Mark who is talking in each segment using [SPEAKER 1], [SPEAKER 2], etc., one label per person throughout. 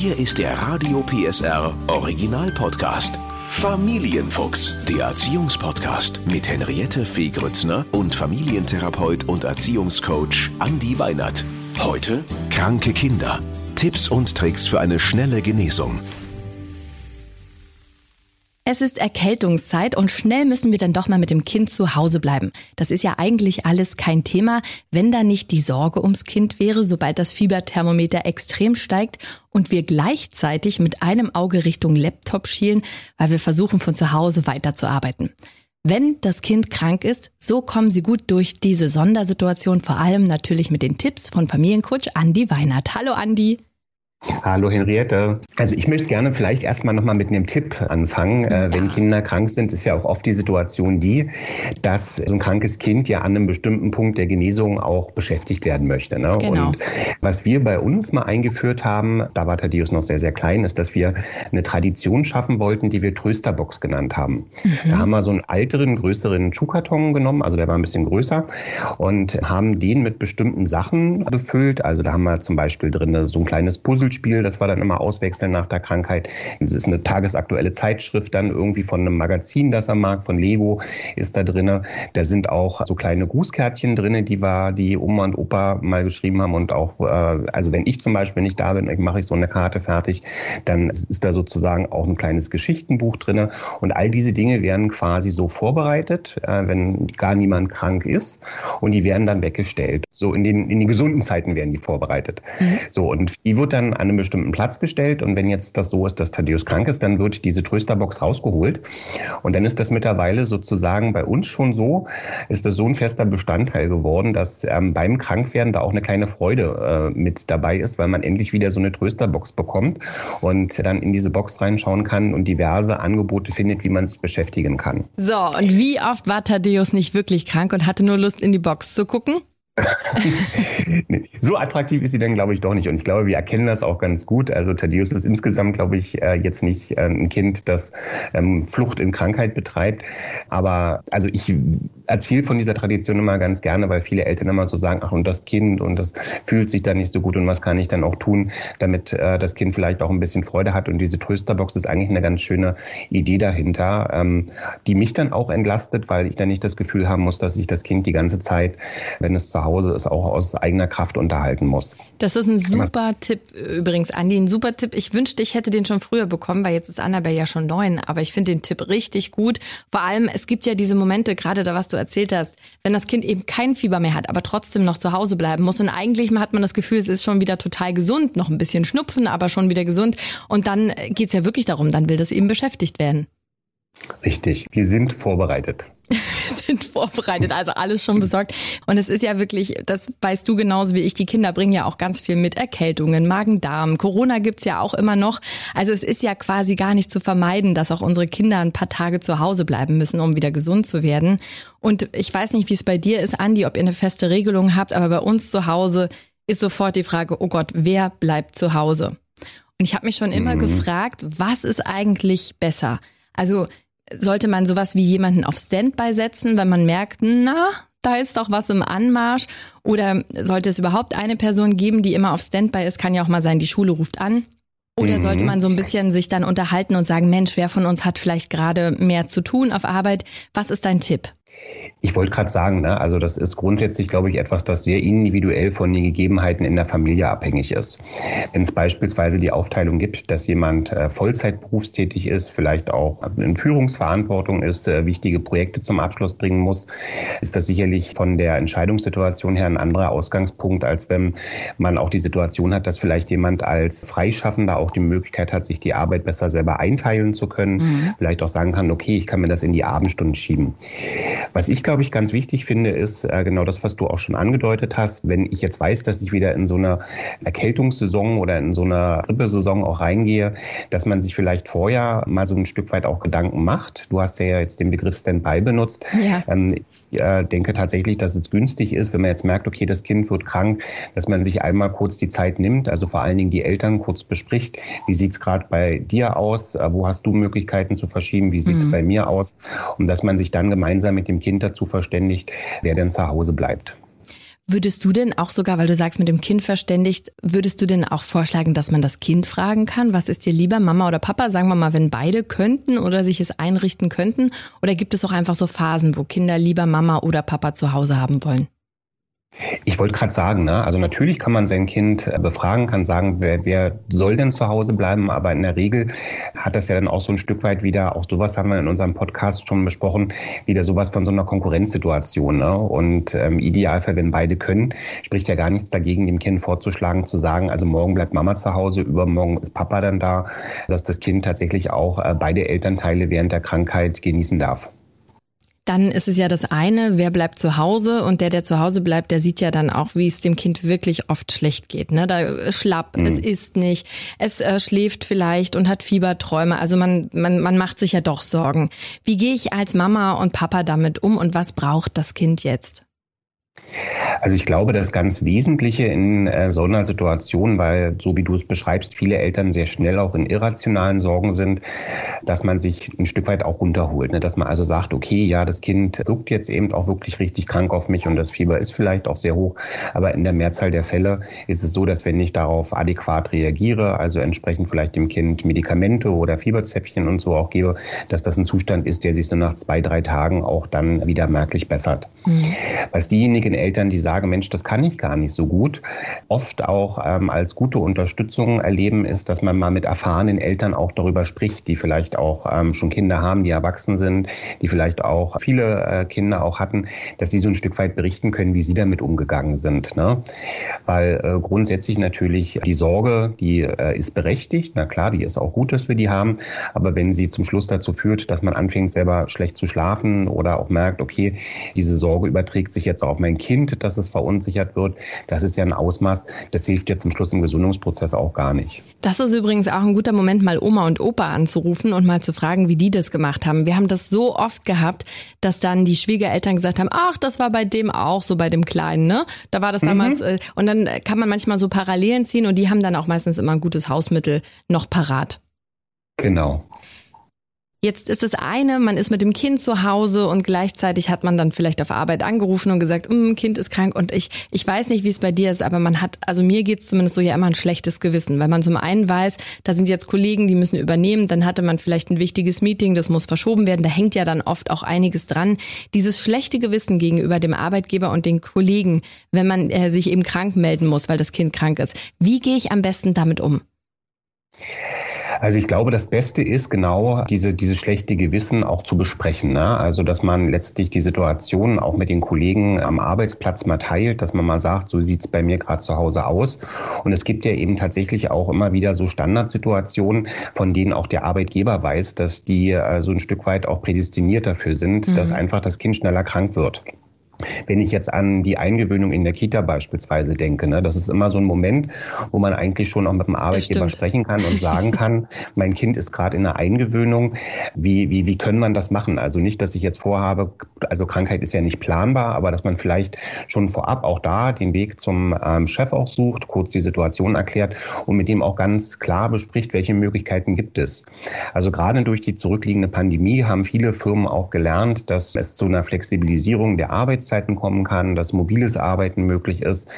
[SPEAKER 1] Hier ist der Radio PSR Original Podcast. Familienfuchs, der Erziehungspodcast mit Henriette Fee Grützner und Familientherapeut und Erziehungscoach Andi Weinert. Heute kranke Kinder. Tipps und Tricks für eine schnelle Genesung.
[SPEAKER 2] Es ist Erkältungszeit und schnell müssen wir dann doch mal mit dem Kind zu Hause bleiben. Das ist ja eigentlich alles kein Thema, wenn da nicht die Sorge ums Kind wäre, sobald das Fieberthermometer extrem steigt und wir gleichzeitig mit einem Auge Richtung Laptop schielen, weil wir versuchen von zu Hause weiterzuarbeiten. Wenn das Kind krank ist, so kommen Sie gut durch diese Sondersituation, vor allem natürlich mit den Tipps von Familiencoach Andi Weinert. Hallo Andi.
[SPEAKER 3] Hallo Henriette. Also ich möchte gerne vielleicht erstmal nochmal mit einem Tipp anfangen. Äh, wenn Kinder krank sind, ist ja auch oft die Situation die, dass so ein krankes Kind ja an einem bestimmten Punkt der Genesung auch beschäftigt werden möchte. Ne? Genau. Und was wir bei uns mal eingeführt haben, da war Thaddeus noch sehr, sehr klein, ist, dass wir eine Tradition schaffen wollten, die wir Trösterbox genannt haben. Mhm. Da haben wir so einen älteren, größeren Schuhkarton genommen, also der war ein bisschen größer und haben den mit bestimmten Sachen befüllt. Also da haben wir zum Beispiel drin so ein kleines Puzzle Puzzlespiel, das war dann immer auswechseln nach der Krankheit. Es ist eine tagesaktuelle Zeitschrift dann irgendwie von einem Magazin, das er mag, von Lego ist da drin. Da sind auch so kleine Grußkärtchen drin, die war, die Oma und Opa mal geschrieben haben und auch, äh, also wenn ich zum Beispiel nicht da bin, mache ich so eine Karte fertig, dann ist da sozusagen auch ein kleines Geschichtenbuch drin und all diese Dinge werden quasi so vorbereitet, äh, wenn gar niemand krank ist und die werden dann weggestellt. So in den, in den gesunden Zeiten werden die vorbereitet. Mhm. So und die wird dann an einem bestimmten Platz gestellt und wenn jetzt das so ist, dass Thaddeus krank ist, dann wird diese Trösterbox rausgeholt und dann ist das mittlerweile sozusagen bei uns schon so, ist das so ein fester Bestandteil geworden, dass ähm, beim Krankwerden da auch eine kleine Freude äh, mit dabei ist, weil man endlich wieder so eine Trösterbox bekommt und dann in diese Box reinschauen kann und diverse Angebote findet, wie man sich beschäftigen kann.
[SPEAKER 2] So, und wie oft war Thaddeus nicht wirklich krank und hatte nur Lust in die Box zu gucken?
[SPEAKER 3] so attraktiv ist sie dann, glaube ich, doch nicht. Und ich glaube, wir erkennen das auch ganz gut. Also Thaddeus ist insgesamt, glaube ich, äh, jetzt nicht äh, ein Kind, das ähm, Flucht in Krankheit betreibt. Aber also ich erzähle von dieser Tradition immer ganz gerne, weil viele Eltern immer so sagen, ach und das Kind und das fühlt sich dann nicht so gut und was kann ich dann auch tun, damit äh, das Kind vielleicht auch ein bisschen Freude hat. Und diese Trösterbox ist eigentlich eine ganz schöne Idee dahinter, ähm, die mich dann auch entlastet, weil ich dann nicht das Gefühl haben muss, dass ich das Kind die ganze Zeit, wenn es zu Hause ist, auch aus eigener Kraft unterhalten muss.
[SPEAKER 2] Das ist ein super? Tipp übrigens, Andi, ein super Tipp. Ich wünschte, ich hätte den schon früher bekommen, weil jetzt ist Annabelle ja schon neun, aber ich finde den Tipp richtig gut. Vor allem, es gibt ja diese Momente, gerade da, was du erzählt hast, wenn das Kind eben kein Fieber mehr hat, aber trotzdem noch zu Hause bleiben muss und eigentlich hat man das Gefühl, es ist schon wieder total gesund, noch ein bisschen Schnupfen, aber schon wieder gesund und dann geht's ja wirklich darum, dann will das eben beschäftigt werden.
[SPEAKER 3] Richtig, wir sind vorbereitet.
[SPEAKER 2] Sind vorbereitet, also alles schon besorgt. Und es ist ja wirklich, das weißt du genauso wie ich, die Kinder bringen ja auch ganz viel mit Erkältungen, Magen-Darm. Corona gibt's ja auch immer noch. Also es ist ja quasi gar nicht zu vermeiden, dass auch unsere Kinder ein paar Tage zu Hause bleiben müssen, um wieder gesund zu werden. Und ich weiß nicht, wie es bei dir ist, Andi, ob ihr eine feste Regelung habt, aber bei uns zu Hause ist sofort die Frage, oh Gott, wer bleibt zu Hause? Und ich habe mich schon immer mhm. gefragt, was ist eigentlich besser? Also sollte man sowas wie jemanden auf Standby setzen, wenn man merkt, na, da ist doch was im Anmarsch? Oder sollte es überhaupt eine Person geben, die immer auf Standby ist? Kann ja auch mal sein, die Schule ruft an. Oder mhm. sollte man so ein bisschen sich dann unterhalten und sagen, Mensch, wer von uns hat vielleicht gerade mehr zu tun auf Arbeit? Was ist dein Tipp?
[SPEAKER 3] Ich wollte gerade sagen, ne, also das ist grundsätzlich, glaube ich, etwas, das sehr individuell von den Gegebenheiten in der Familie abhängig ist. Wenn es beispielsweise die Aufteilung gibt, dass jemand äh, Vollzeit berufstätig ist, vielleicht auch in Führungsverantwortung ist, äh, wichtige Projekte zum Abschluss bringen muss, ist das sicherlich von der Entscheidungssituation her ein anderer Ausgangspunkt, als wenn man auch die Situation hat, dass vielleicht jemand als Freischaffender auch die Möglichkeit hat, sich die Arbeit besser selber einteilen zu können, mhm. vielleicht auch sagen kann, okay, ich kann mir das in die Abendstunden schieben. Was ich glaube ich, ganz wichtig finde, ist äh, genau das, was du auch schon angedeutet hast. Wenn ich jetzt weiß, dass ich wieder in so einer Erkältungssaison oder in so einer Grippesaison auch reingehe, dass man sich vielleicht vorher mal so ein Stück weit auch Gedanken macht. Du hast ja jetzt den Begriff Standby benutzt. Ja. Ähm, ich äh, denke tatsächlich, dass es günstig ist, wenn man jetzt merkt, okay, das Kind wird krank, dass man sich einmal kurz die Zeit nimmt, also vor allen Dingen die Eltern kurz bespricht. Wie sieht es gerade bei dir aus? Äh, wo hast du Möglichkeiten zu verschieben? Wie sieht es mhm. bei mir aus? Und dass man sich dann gemeinsam mit dem Kind dazu verständigt, wer denn zu Hause bleibt.
[SPEAKER 2] Würdest du denn auch sogar, weil du sagst, mit dem Kind verständigt, würdest du denn auch vorschlagen, dass man das Kind fragen kann, was ist dir lieber, Mama oder Papa? Sagen wir mal, wenn beide könnten oder sich es einrichten könnten? Oder gibt es auch einfach so Phasen, wo Kinder lieber Mama oder Papa zu Hause haben wollen?
[SPEAKER 3] Ich wollte gerade sagen, ne? also natürlich kann man sein Kind äh, befragen, kann sagen, wer, wer soll denn zu Hause bleiben, aber in der Regel hat das ja dann auch so ein Stück weit wieder, auch sowas haben wir in unserem Podcast schon besprochen, wieder sowas von so einer Konkurrenzsituation. Ne? Und ähm, Idealfall, wenn beide können, spricht ja gar nichts dagegen, dem Kind vorzuschlagen, zu sagen, also morgen bleibt Mama zu Hause, übermorgen ist Papa dann da, dass das Kind tatsächlich auch äh, beide Elternteile während der Krankheit genießen darf.
[SPEAKER 2] Dann ist es ja das eine, wer bleibt zu Hause und der, der zu Hause bleibt, der sieht ja dann auch, wie es dem Kind wirklich oft schlecht geht. Ne? Da schlapp, mhm. es isst nicht, es äh, schläft vielleicht und hat Fieberträume. Also man, man, man macht sich ja doch Sorgen. Wie gehe ich als Mama und Papa damit um und was braucht das Kind jetzt?
[SPEAKER 3] Also ich glaube, das ganz Wesentliche in äh, so einer Situation, weil so wie du es beschreibst, viele Eltern sehr schnell auch in irrationalen Sorgen sind, dass man sich ein Stück weit auch runterholt. Ne? Dass man also sagt, okay, ja, das Kind wirkt jetzt eben auch wirklich richtig krank auf mich und das Fieber ist vielleicht auch sehr hoch. Aber in der Mehrzahl der Fälle ist es so, dass wenn ich darauf adäquat reagiere, also entsprechend vielleicht dem Kind Medikamente oder Fieberzäpfchen und so auch gebe, dass das ein Zustand ist, der sich so nach zwei, drei Tagen auch dann wieder merklich bessert. Mhm. Was diejenigen Eltern, die sagen, Mensch, das kann ich gar nicht so gut, oft auch ähm, als gute Unterstützung erleben, ist, dass man mal mit erfahrenen Eltern auch darüber spricht, die vielleicht auch ähm, schon Kinder haben, die erwachsen sind, die vielleicht auch viele äh, Kinder auch hatten, dass sie so ein Stück weit berichten können, wie sie damit umgegangen sind. Ne? Weil äh, grundsätzlich natürlich die Sorge, die äh, ist berechtigt, na klar, die ist auch gut, dass wir die haben, aber wenn sie zum Schluss dazu führt, dass man anfängt selber schlecht zu schlafen oder auch merkt, okay, diese Sorge überträgt sich jetzt auf mein Kind, dass es verunsichert wird. Das ist ja ein Ausmaß, das hilft ja zum Schluss im Gesundungsprozess auch gar nicht.
[SPEAKER 2] Das ist übrigens auch ein guter Moment, mal Oma und Opa anzurufen und mal zu fragen, wie die das gemacht haben. Wir haben das so oft gehabt, dass dann die Schwiegereltern gesagt haben, ach, das war bei dem auch so bei dem Kleinen, ne? Da war das damals, mhm. Und dann kann man manchmal so Parallelen ziehen und die haben dann auch meistens immer ein gutes Hausmittel noch parat.
[SPEAKER 3] Genau.
[SPEAKER 2] Jetzt ist das eine, man ist mit dem Kind zu Hause und gleichzeitig hat man dann vielleicht auf Arbeit angerufen und gesagt, mm, Kind ist krank und ich, ich weiß nicht, wie es bei dir ist, aber man hat, also mir geht's zumindest so ja immer ein schlechtes Gewissen, weil man zum einen weiß, da sind jetzt Kollegen, die müssen übernehmen, dann hatte man vielleicht ein wichtiges Meeting, das muss verschoben werden, da hängt ja dann oft auch einiges dran. Dieses schlechte Gewissen gegenüber dem Arbeitgeber und den Kollegen, wenn man äh, sich eben krank melden muss, weil das Kind krank ist. Wie gehe ich am besten damit um?
[SPEAKER 3] Also ich glaube, das Beste ist genau diese, diese schlechte Gewissen auch zu besprechen. Ne? Also dass man letztlich die Situation auch mit den Kollegen am Arbeitsplatz mal teilt, dass man mal sagt, so sieht's bei mir gerade zu Hause aus. Und es gibt ja eben tatsächlich auch immer wieder so Standardsituationen, von denen auch der Arbeitgeber weiß, dass die äh, so ein Stück weit auch prädestiniert dafür sind, mhm. dass einfach das Kind schneller krank wird. Wenn ich jetzt an die Eingewöhnung in der Kita beispielsweise denke, ne, das ist immer so ein Moment, wo man eigentlich schon auch mit dem Arbeitgeber sprechen kann und sagen kann, mein Kind ist gerade in der Eingewöhnung. Wie, wie, wie können man das machen? Also nicht, dass ich jetzt vorhabe, also Krankheit ist ja nicht planbar, aber dass man vielleicht schon vorab auch da den Weg zum ähm, Chef auch sucht, kurz die Situation erklärt und mit dem auch ganz klar bespricht, welche Möglichkeiten gibt es. Also gerade durch die zurückliegende Pandemie haben viele Firmen auch gelernt, dass es zu einer Flexibilisierung der Arbeits Arbeitszeiten kommen kann, dass mobiles Arbeiten möglich ist.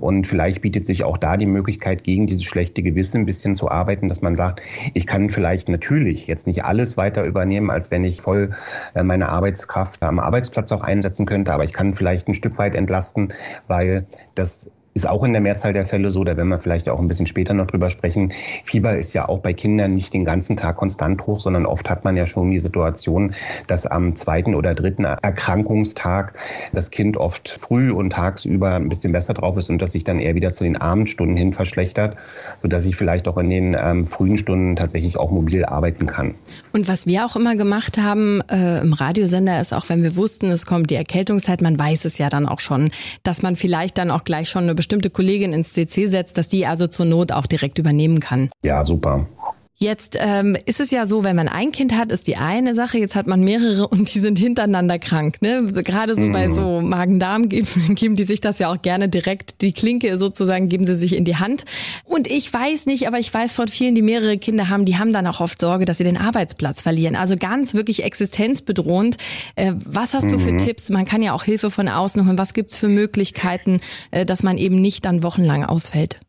[SPEAKER 3] Und vielleicht bietet sich auch da die Möglichkeit, gegen dieses schlechte Gewissen ein bisschen zu arbeiten, dass man sagt, ich kann vielleicht natürlich jetzt nicht alles weiter übernehmen, als wenn ich voll äh, meine Arbeitskraft am Arbeitsplatz auch einsetzen könnte, aber ich kann vielleicht ein Stück weit entlasten, weil das ist auch in der Mehrzahl der Fälle so, da werden wir vielleicht auch ein bisschen später noch drüber sprechen. Fieber ist ja auch bei Kindern nicht den ganzen Tag konstant hoch, sondern oft hat man ja schon die Situation, dass am zweiten oder dritten Erkrankungstag das Kind oft früh und tagsüber ein bisschen besser drauf ist und dass sich dann eher wieder zu den Abendstunden hin verschlechtert, sodass ich vielleicht auch in den ähm, frühen Stunden tatsächlich auch mobil arbeiten kann.
[SPEAKER 2] Und was wir auch immer gemacht haben äh, im Radiosender ist auch, wenn wir wussten, es kommt die Erkältungszeit, man weiß es ja dann auch schon, dass man vielleicht dann auch gleich schon eine bestimmte Kollegin ins CC setzt, dass die also zur Not auch direkt übernehmen kann.
[SPEAKER 3] Ja, super.
[SPEAKER 2] Jetzt ähm, ist es ja so, wenn man ein Kind hat, ist die eine Sache, jetzt hat man mehrere und die sind hintereinander krank. Ne? Gerade so mhm. bei so Magen-Darm geben, geben die sich das ja auch gerne direkt, die Klinke sozusagen geben sie sich in die Hand. Und ich weiß nicht, aber ich weiß von vielen, die mehrere Kinder haben, die haben dann auch oft Sorge, dass sie den Arbeitsplatz verlieren. Also ganz wirklich existenzbedrohend. Äh, was hast mhm. du für mhm. Tipps? Man kann ja auch Hilfe von außen holen. Was gibt's für Möglichkeiten, äh, dass man eben nicht dann wochenlang ausfällt?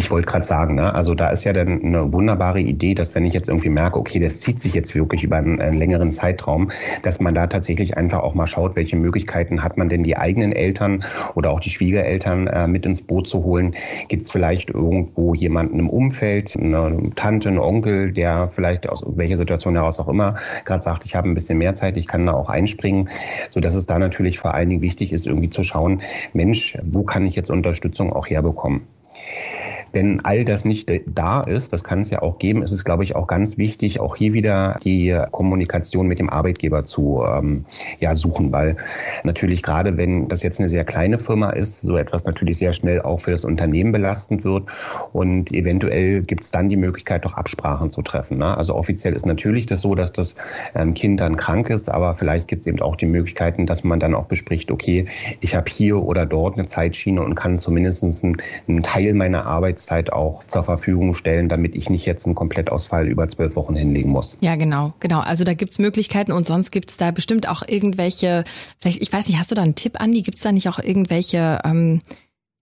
[SPEAKER 3] Ich wollte gerade sagen, ne, also da ist ja dann eine wunderbare Idee, dass wenn ich jetzt irgendwie merke, okay, das zieht sich jetzt wirklich über einen, einen, längeren Zeitraum, dass man da tatsächlich einfach auch mal schaut, welche Möglichkeiten hat man denn die eigenen Eltern oder auch die Schwiegereltern äh, mit ins Boot zu holen. Gibt es vielleicht irgendwo jemanden im Umfeld, eine Tante, einen Onkel, der vielleicht aus welcher Situation heraus auch immer gerade sagt, ich habe ein bisschen mehr Zeit, ich kann da auch einspringen, so dass es da natürlich vor allen Dingen wichtig ist, irgendwie zu schauen, Mensch, wo kann ich jetzt Unterstützung auch herbekommen? Wenn all das nicht da ist, das kann es ja auch geben, ist es, glaube ich, auch ganz wichtig, auch hier wieder die Kommunikation mit dem Arbeitgeber zu ähm, ja, suchen, weil natürlich gerade wenn das jetzt eine sehr kleine Firma ist, so etwas natürlich sehr schnell auch für das Unternehmen belastend wird und eventuell gibt es dann die Möglichkeit, doch Absprachen zu treffen. Ne? Also offiziell ist natürlich das so, dass das ähm, Kind dann krank ist, aber vielleicht gibt es eben auch die Möglichkeiten, dass man dann auch bespricht, okay, ich habe hier oder dort eine Zeitschiene und kann zumindest einen Teil meiner Arbeit Arbeitszeit auch zur Verfügung stellen, damit ich nicht jetzt einen Komplettausfall über zwölf Wochen hinlegen muss.
[SPEAKER 2] Ja, genau, genau. Also da gibt's Möglichkeiten und sonst gibt's da bestimmt auch irgendwelche, vielleicht, ich weiß nicht, hast du da einen Tipp, Andi? Gibt's da nicht auch irgendwelche ähm,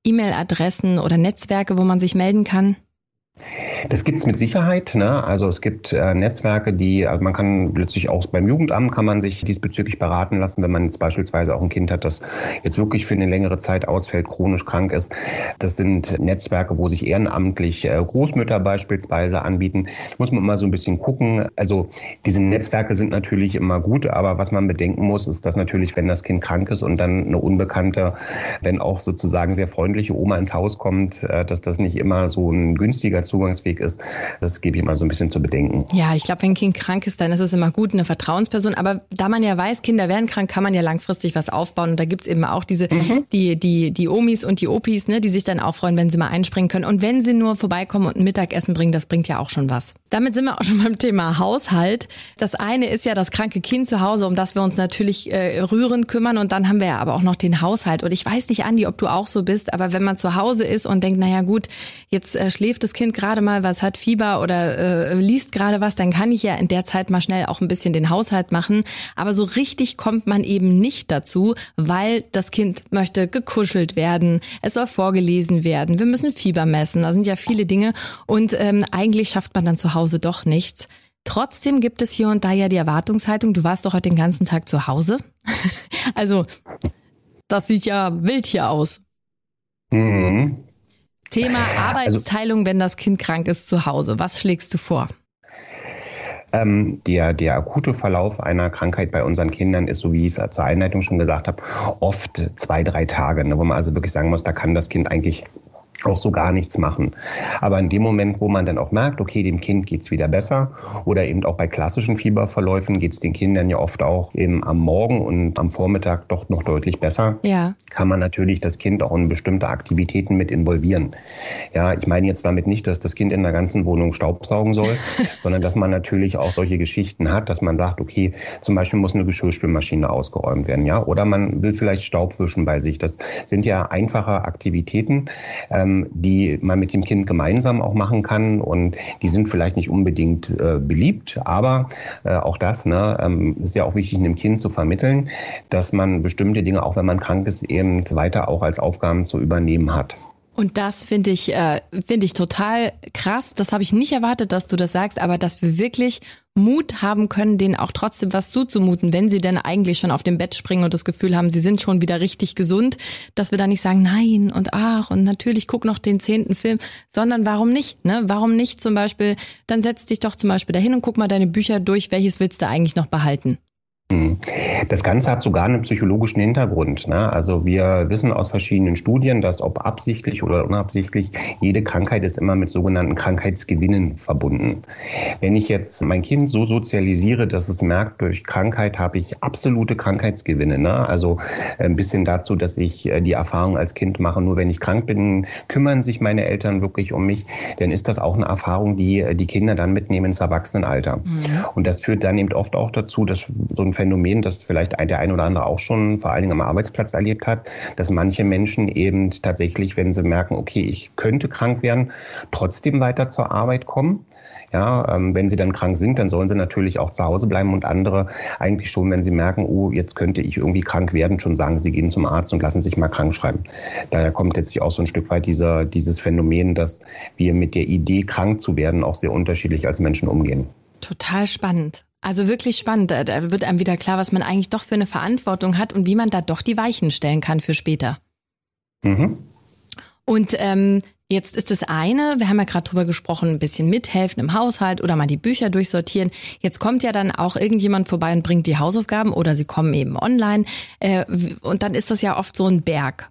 [SPEAKER 2] E-Mail-Adressen oder Netzwerke, wo man sich melden kann?
[SPEAKER 3] Das gibt es mit Sicherheit. Ne? Also es gibt äh, Netzwerke, die, also man kann plötzlich auch beim Jugendamt kann man sich diesbezüglich beraten lassen, wenn man jetzt beispielsweise auch ein Kind hat, das jetzt wirklich für eine längere Zeit ausfällt, chronisch krank ist. Das sind Netzwerke, wo sich ehrenamtlich äh, Großmütter beispielsweise anbieten. Da muss man mal so ein bisschen gucken. Also diese Netzwerke sind natürlich immer gut, aber was man bedenken muss, ist, dass natürlich, wenn das Kind krank ist und dann eine unbekannte, wenn auch sozusagen sehr freundliche Oma ins Haus kommt, äh, dass das nicht immer so ein günstiger Zugangsweg ist, das gebe ich mal so ein bisschen zu bedenken.
[SPEAKER 2] Ja, ich glaube, wenn ein Kind krank ist, dann ist es immer gut, eine Vertrauensperson. Aber da man ja weiß, Kinder werden krank, kann man ja langfristig was aufbauen. Und da gibt's eben auch diese, mhm. die, die, die Omis und die Opis, ne, die sich dann auch freuen, wenn sie mal einspringen können. Und wenn sie nur vorbeikommen und ein Mittagessen bringen, das bringt ja auch schon was. Damit sind wir auch schon beim Thema Haushalt. Das eine ist ja das kranke Kind zu Hause, um das wir uns natürlich äh, rührend kümmern. Und dann haben wir ja aber auch noch den Haushalt. Und ich weiß nicht, Andi, ob du auch so bist, aber wenn man zu Hause ist und denkt, naja gut, jetzt äh, schläft das Kind gerade mal, was hat Fieber oder äh, liest gerade was, dann kann ich ja in der Zeit mal schnell auch ein bisschen den Haushalt machen. Aber so richtig kommt man eben nicht dazu, weil das Kind möchte gekuschelt werden, es soll vorgelesen werden, wir müssen Fieber messen, da sind ja viele Dinge. Und ähm, eigentlich schafft man dann zu Hause doch nichts. Trotzdem gibt es hier und da ja die Erwartungshaltung, du warst doch heute den ganzen Tag zu Hause. also, das sieht ja wild hier aus. Mhm. Thema also Arbeitsteilung, also, wenn das Kind krank ist zu Hause. Was schlägst du vor?
[SPEAKER 3] Ähm, der, der akute Verlauf einer Krankheit bei unseren Kindern ist, so wie ich es zur Einleitung schon gesagt habe, oft zwei, drei Tage, ne, wo man also wirklich sagen muss, da kann das Kind eigentlich auch so gar nichts machen. Aber in dem Moment, wo man dann auch merkt, okay, dem Kind geht's wieder besser oder eben auch bei klassischen Fieberverläufen geht's den Kindern ja oft auch eben am Morgen und am Vormittag doch noch deutlich besser, ja. kann man natürlich das Kind auch in bestimmte Aktivitäten mit involvieren. Ja, ich meine jetzt damit nicht, dass das Kind in der ganzen Wohnung Staubsaugen soll, sondern dass man natürlich auch solche Geschichten hat, dass man sagt, okay, zum Beispiel muss eine Geschirrspülmaschine ausgeräumt werden, ja, oder man will vielleicht Staub wischen bei sich. Das sind ja einfache Aktivitäten. Ähm, ähm, die man mit dem Kind gemeinsam auch machen kann. Und die sind vielleicht nicht unbedingt äh, beliebt, aber äh, auch das ne, ähm, ist ja auch wichtig, einem Kind zu vermitteln, dass man bestimmte Dinge, auch wenn man krank ist, eben weiter auch als Aufgaben zu übernehmen hat.
[SPEAKER 2] Und das finde ich, äh, finde ich total krass. Das habe ich nicht erwartet, dass du das sagst, aber dass wir wirklich Mut haben können, denen auch trotzdem was zuzumuten, wenn sie denn eigentlich schon auf dem Bett springen und das Gefühl haben, sie sind schon wieder richtig gesund, dass wir da nicht sagen, nein und ach und natürlich guck noch den zehnten Film, sondern warum nicht? Ne? Warum nicht zum Beispiel, dann setz dich doch zum Beispiel dahin und guck mal deine Bücher durch, welches willst du eigentlich noch behalten?
[SPEAKER 3] Hm. Das Ganze hat sogar einen psychologischen Hintergrund. Ne? Also wir wissen aus verschiedenen Studien, dass ob absichtlich oder unabsichtlich, jede Krankheit ist immer mit sogenannten Krankheitsgewinnen verbunden. Wenn ich jetzt mein Kind so sozialisiere, dass es merkt, durch Krankheit habe ich absolute Krankheitsgewinne. Ne? Also ein bisschen dazu, dass ich äh, die Erfahrung als Kind mache, nur wenn ich krank bin, kümmern sich meine Eltern wirklich um mich, dann ist das auch eine Erfahrung, die äh, die Kinder dann mitnehmen ins Erwachsenenalter. Mhm. Und das führt dann eben oft auch dazu, dass so ein Phänomen, das vielleicht der ein oder andere auch schon vor allen Dingen am Arbeitsplatz erlebt hat, dass manche Menschen eben tatsächlich, wenn sie merken, okay, ich könnte krank werden, trotzdem weiter zur Arbeit kommen. Ja, ähm, wenn sie dann krank sind, dann sollen sie natürlich auch zu Hause bleiben und andere eigentlich schon, wenn sie merken, oh, jetzt könnte ich irgendwie krank werden, schon sagen, sie gehen zum Arzt und lassen sich mal krank schreiben. Daher kommt jetzt auch so ein Stück weit dieser, dieses Phänomen, dass wir mit der Idee, krank zu werden, auch sehr unterschiedlich als Menschen umgehen.
[SPEAKER 2] Total spannend. Also wirklich spannend. Da wird einem wieder klar, was man eigentlich doch für eine Verantwortung hat und wie man da doch die Weichen stellen kann für später. Mhm. Und ähm, jetzt ist das eine, wir haben ja gerade drüber gesprochen, ein bisschen mithelfen im Haushalt oder mal die Bücher durchsortieren. Jetzt kommt ja dann auch irgendjemand vorbei und bringt die Hausaufgaben oder sie kommen eben online. Äh, und dann ist das ja oft so ein Berg.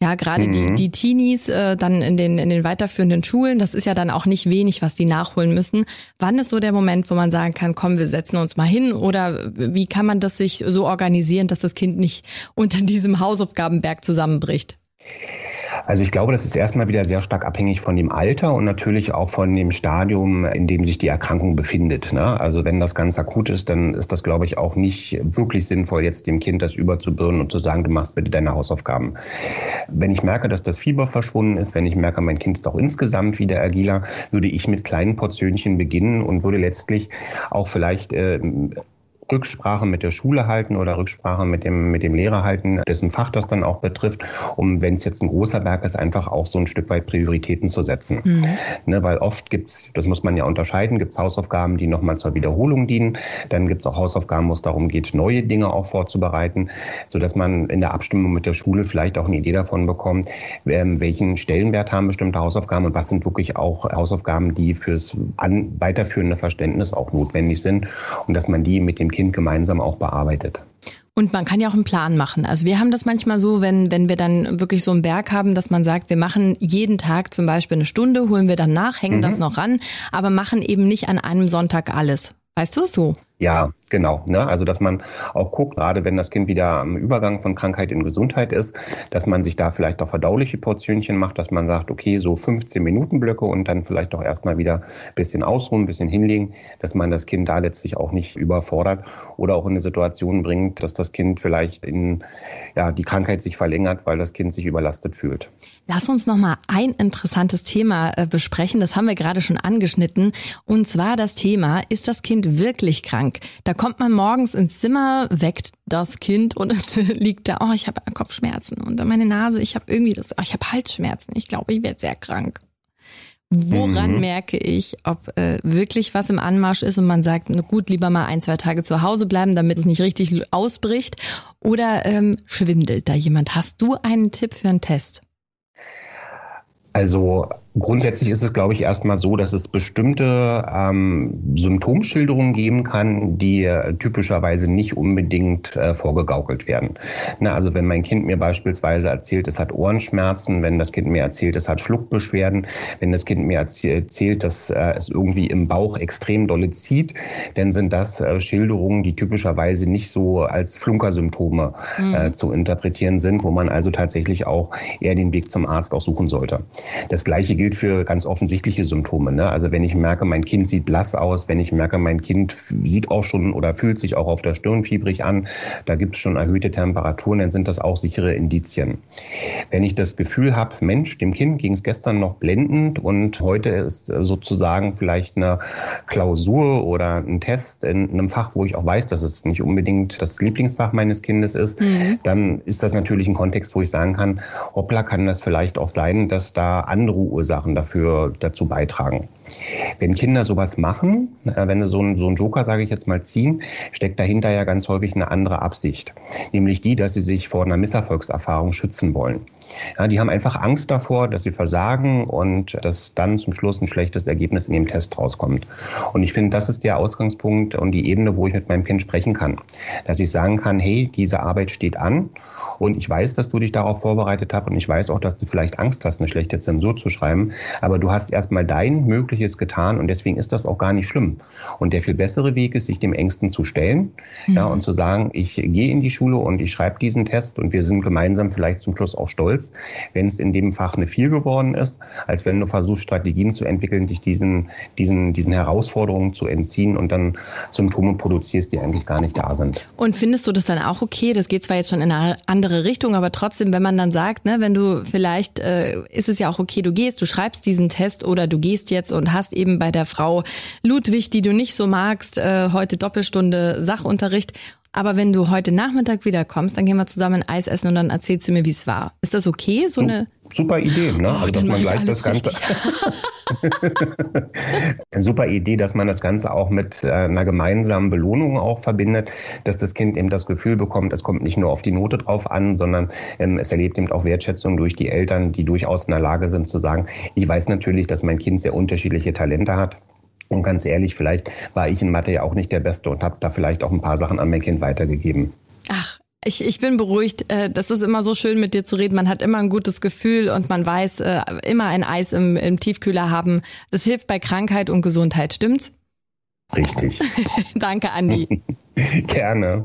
[SPEAKER 2] Ja, gerade mhm. die, die Teenies äh, dann in den, in den weiterführenden Schulen, das ist ja dann auch nicht wenig, was die nachholen müssen. Wann ist so der Moment, wo man sagen kann, komm, wir setzen uns mal hin? Oder wie kann man das sich so organisieren, dass das Kind nicht unter diesem Hausaufgabenberg zusammenbricht?
[SPEAKER 3] Also ich glaube, das ist erstmal wieder sehr stark abhängig von dem Alter und natürlich auch von dem Stadium, in dem sich die Erkrankung befindet. Ne? Also wenn das ganz akut ist, dann ist das, glaube ich, auch nicht wirklich sinnvoll, jetzt dem Kind das überzubürden und zu sagen, du machst bitte deine Hausaufgaben. Wenn ich merke, dass das Fieber verschwunden ist, wenn ich merke, mein Kind ist auch insgesamt wieder agiler, würde ich mit kleinen Portionchen beginnen und würde letztlich auch vielleicht äh, Rücksprache mit der Schule halten oder Rücksprache mit dem, mit dem Lehrer halten, dessen Fach das dann auch betrifft, um, wenn es jetzt ein großer Berg ist, einfach auch so ein Stück weit Prioritäten zu setzen. Mhm. Ne, weil oft gibt's, das muss man ja unterscheiden, gibt's Hausaufgaben, die nochmal zur Wiederholung dienen. Dann gibt's auch Hausaufgaben, wo es darum geht, neue Dinge auch vorzubereiten, sodass man in der Abstimmung mit der Schule vielleicht auch eine Idee davon bekommt, ähm, welchen Stellenwert haben bestimmte Hausaufgaben und was sind wirklich auch Hausaufgaben, die fürs an, weiterführende Verständnis auch notwendig sind und dass man die mit dem Kind gemeinsam auch bearbeitet.
[SPEAKER 2] Und man kann ja auch einen Plan machen. Also wir haben das manchmal so, wenn, wenn wir dann wirklich so einen Berg haben, dass man sagt, wir machen jeden Tag zum Beispiel eine Stunde, holen wir dann nach, hängen mhm. das noch ran, aber machen eben nicht an einem Sonntag alles. Weißt du so?
[SPEAKER 3] Ja, genau. Ne? Also dass man auch guckt, gerade wenn das Kind wieder am Übergang von Krankheit in Gesundheit ist, dass man sich da vielleicht auch verdauliche Portionchen macht, dass man sagt, okay, so 15 Minuten Blöcke und dann vielleicht auch erstmal wieder ein bisschen ausruhen, ein bisschen hinlegen, dass man das Kind da letztlich auch nicht überfordert oder auch in eine Situation bringt, dass das Kind vielleicht in ja, die Krankheit sich verlängert, weil das Kind sich überlastet fühlt.
[SPEAKER 2] Lass uns noch mal ein interessantes Thema äh, besprechen. Das haben wir gerade schon angeschnitten. Und zwar das Thema, ist das Kind wirklich krank? Da kommt man morgens ins Zimmer, weckt das Kind und es liegt da, oh, ich habe Kopfschmerzen und meine Nase, ich habe irgendwie das, oh, ich habe Halsschmerzen. Ich glaube, ich werde sehr krank. Woran mhm. merke ich, ob äh, wirklich was im Anmarsch ist und man sagt, na gut, lieber mal ein, zwei Tage zu Hause bleiben, damit es nicht richtig ausbricht? Oder ähm, schwindelt da jemand? Hast du einen Tipp für einen Test?
[SPEAKER 3] Also Grundsätzlich ist es, glaube ich, erstmal so, dass es bestimmte ähm, Symptomschilderungen geben kann, die typischerweise nicht unbedingt äh, vorgegaukelt werden. Na, also wenn mein Kind mir beispielsweise erzählt, es hat Ohrenschmerzen, wenn das Kind mir erzählt, es hat Schluckbeschwerden, wenn das Kind mir erzählt, dass äh, es irgendwie im Bauch extrem dolle zieht, dann sind das äh, Schilderungen, die typischerweise nicht so als Flunkersymptome mhm. äh, zu interpretieren sind, wo man also tatsächlich auch eher den Weg zum Arzt auch suchen sollte. Das gleiche gilt für ganz offensichtliche Symptome. Ne? Also wenn ich merke, mein Kind sieht blass aus, wenn ich merke, mein Kind sieht auch schon oder fühlt sich auch auf der Stirn fiebrig an, da gibt es schon erhöhte Temperaturen, dann sind das auch sichere Indizien. Wenn ich das Gefühl habe, Mensch, dem Kind ging es gestern noch blendend und heute ist sozusagen vielleicht eine Klausur oder ein Test in einem Fach, wo ich auch weiß, dass es nicht unbedingt das Lieblingsfach meines Kindes ist, mhm. dann ist das natürlich ein Kontext, wo ich sagen kann, hoppla, kann das vielleicht auch sein, dass da andere Ursachen Sachen dafür dazu beitragen. Wenn Kinder sowas machen, äh, wenn sie so einen, so einen Joker, sage ich jetzt mal, ziehen, steckt dahinter ja ganz häufig eine andere Absicht. Nämlich die, dass sie sich vor einer Misserfolgserfahrung schützen wollen. Ja, die haben einfach Angst davor, dass sie versagen und dass dann zum Schluss ein schlechtes Ergebnis in ihrem Test rauskommt. Und ich finde, das ist der Ausgangspunkt und die Ebene, wo ich mit meinem Kind sprechen kann. Dass ich sagen kann, hey, diese Arbeit steht an und ich weiß, dass du dich darauf vorbereitet hast und ich weiß auch, dass du vielleicht Angst hast, eine schlechte Zensur zu schreiben. Aber du hast erstmal dein Mögliches getan und deswegen ist das auch gar nicht schlimm. Und der viel bessere Weg ist, sich dem Ängsten zu stellen mhm. ja, und zu sagen, ich gehe in die Schule und ich schreibe diesen Test und wir sind gemeinsam vielleicht zum Schluss auch stolz, wenn es in dem Fach eine 4 geworden ist, als wenn du versuchst, Strategien zu entwickeln, dich diesen, diesen, diesen Herausforderungen zu entziehen und dann Symptome produzierst, die eigentlich gar nicht da sind.
[SPEAKER 2] Und findest du das dann auch okay? Das geht zwar jetzt schon in eine andere andere Richtung, aber trotzdem, wenn man dann sagt, ne, wenn du vielleicht äh, ist es ja auch okay, du gehst, du schreibst diesen Test oder du gehst jetzt und hast eben bei der Frau Ludwig, die du nicht so magst, äh, heute Doppelstunde Sachunterricht. Aber wenn du heute Nachmittag wiederkommst, dann gehen wir zusammen Eis essen und dann erzählst du mir, wie es war. Ist das okay? So eine
[SPEAKER 3] super Idee, ne? Oh, also dass man gleich das Ganze. Eine super Idee, dass man das Ganze auch mit äh, einer gemeinsamen Belohnung auch verbindet, dass das Kind eben das Gefühl bekommt, es kommt nicht nur auf die Note drauf an, sondern ähm, es erlebt eben auch Wertschätzung durch die Eltern, die durchaus in der Lage sind zu sagen, ich weiß natürlich, dass mein Kind sehr unterschiedliche Talente hat. Und ganz ehrlich, vielleicht war ich in Mathe ja auch nicht der Beste und habe da vielleicht auch ein paar Sachen an mein Kind weitergegeben.
[SPEAKER 2] Ach, ich, ich bin beruhigt. Äh, das ist immer so schön, mit dir zu reden. Man hat immer ein gutes Gefühl und man weiß, äh, immer ein Eis im, im Tiefkühler haben. Das hilft bei Krankheit und Gesundheit, stimmt's?
[SPEAKER 3] Richtig.
[SPEAKER 2] Danke, Andi.
[SPEAKER 3] Gerne.